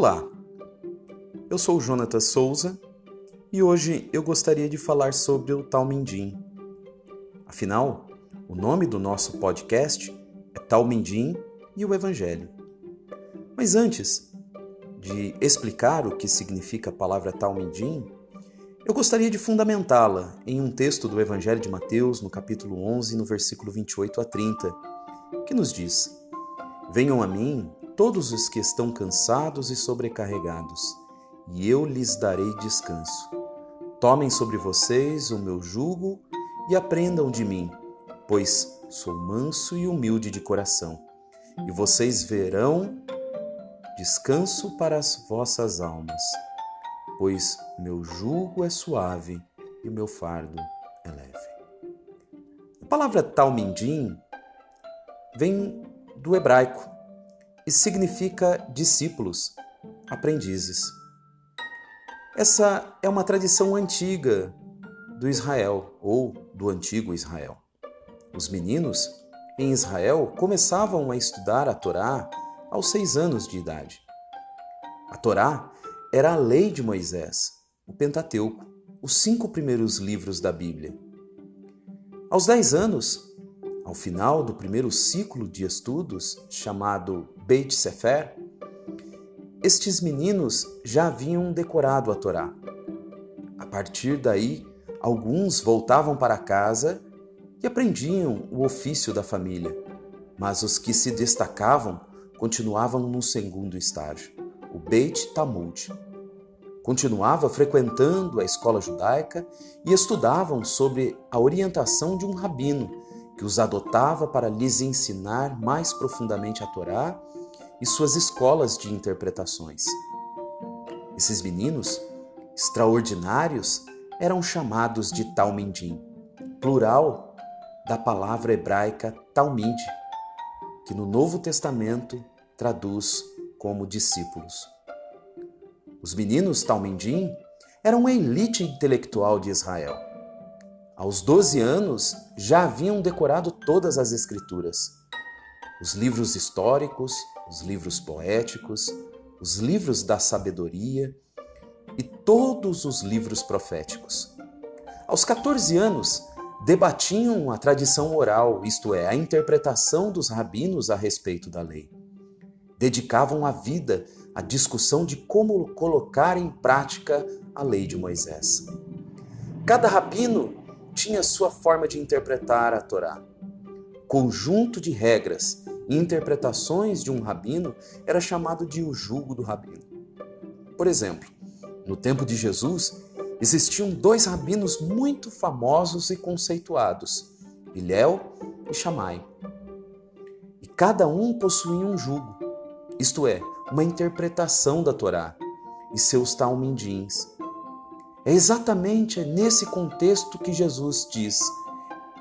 Olá, eu sou o Jonatas Souza e hoje eu gostaria de falar sobre o Talmindim. Afinal, o nome do nosso podcast é Talmindim e o Evangelho. Mas antes de explicar o que significa a palavra Talmindim, eu gostaria de fundamentá-la em um texto do Evangelho de Mateus, no capítulo 11, no versículo 28 a 30, que nos diz: Venham a mim todos os que estão cansados e sobrecarregados, e eu lhes darei descanso. Tomem sobre vocês o meu jugo e aprendam de mim, pois sou manso e humilde de coração, e vocês verão descanso para as vossas almas, pois meu jugo é suave e meu fardo é leve. A palavra talmindim vem do hebraico e significa discípulos, aprendizes. Essa é uma tradição antiga do Israel ou do antigo Israel. Os meninos em Israel começavam a estudar a Torá aos seis anos de idade. A Torá era a lei de Moisés, o Pentateuco, os cinco primeiros livros da Bíblia. Aos dez anos, ao final do primeiro ciclo de estudos, chamado Beit Sefer, estes meninos já haviam decorado a Torá. A partir daí, alguns voltavam para casa e aprendiam o ofício da família, mas os que se destacavam continuavam no segundo estágio, o Beit Talmud. Continuava frequentando a escola judaica e estudavam sobre a orientação de um rabino que os adotava para lhes ensinar mais profundamente a Torá e suas escolas de interpretações. Esses meninos extraordinários eram chamados de Talmindim, plural da palavra hebraica Talmid, que no Novo Testamento traduz como discípulos. Os meninos Talmindim eram a elite intelectual de Israel. Aos 12 anos já haviam decorado todas as escrituras, os livros históricos, os livros poéticos, os livros da sabedoria e todos os livros proféticos. Aos 14 anos, debatiam a tradição oral, isto é, a interpretação dos rabinos a respeito da lei. Dedicavam a vida à discussão de como colocar em prática a lei de Moisés. Cada rabino tinha sua forma de interpretar a Torá. Conjunto de regras interpretações de um rabino era chamado de o jugo do rabino. Por exemplo, no tempo de Jesus, existiam dois rabinos muito famosos e conceituados, Bilhel e Shammai. E cada um possuía um jugo, isto é, uma interpretação da Torá e seus talmindins. É exatamente nesse contexto que Jesus diz: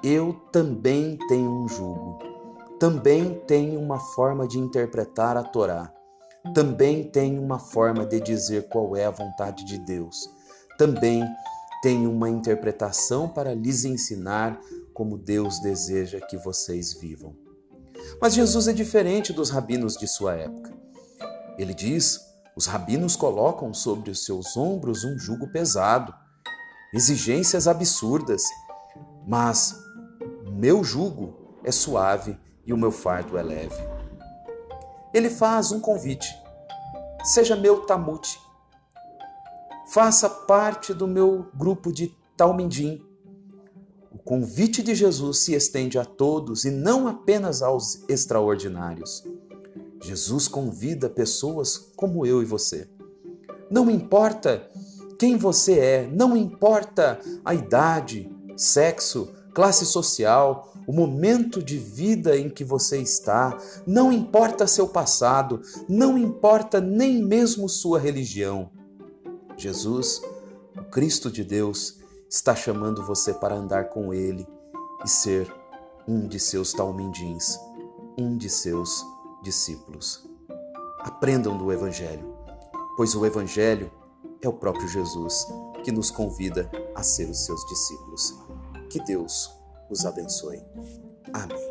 Eu também tenho um jugo também tem uma forma de interpretar a Torá, também tem uma forma de dizer qual é a vontade de Deus, também tem uma interpretação para lhes ensinar como Deus deseja que vocês vivam. Mas Jesus é diferente dos rabinos de sua época. Ele diz: os rabinos colocam sobre os seus ombros um jugo pesado, exigências absurdas, mas meu jugo é suave e o meu fardo é leve. Ele faz um convite. Seja meu tamute. Faça parte do meu grupo de talmindim. O convite de Jesus se estende a todos e não apenas aos extraordinários. Jesus convida pessoas como eu e você. Não importa quem você é, não importa a idade, sexo, classe social, o momento de vida em que você está, não importa seu passado, não importa nem mesmo sua religião. Jesus, o Cristo de Deus, está chamando você para andar com Ele e ser um de seus talmindins, um de seus discípulos. Aprendam do Evangelho, pois o Evangelho é o próprio Jesus que nos convida a ser os seus discípulos. Que Deus os abençoe. Amém.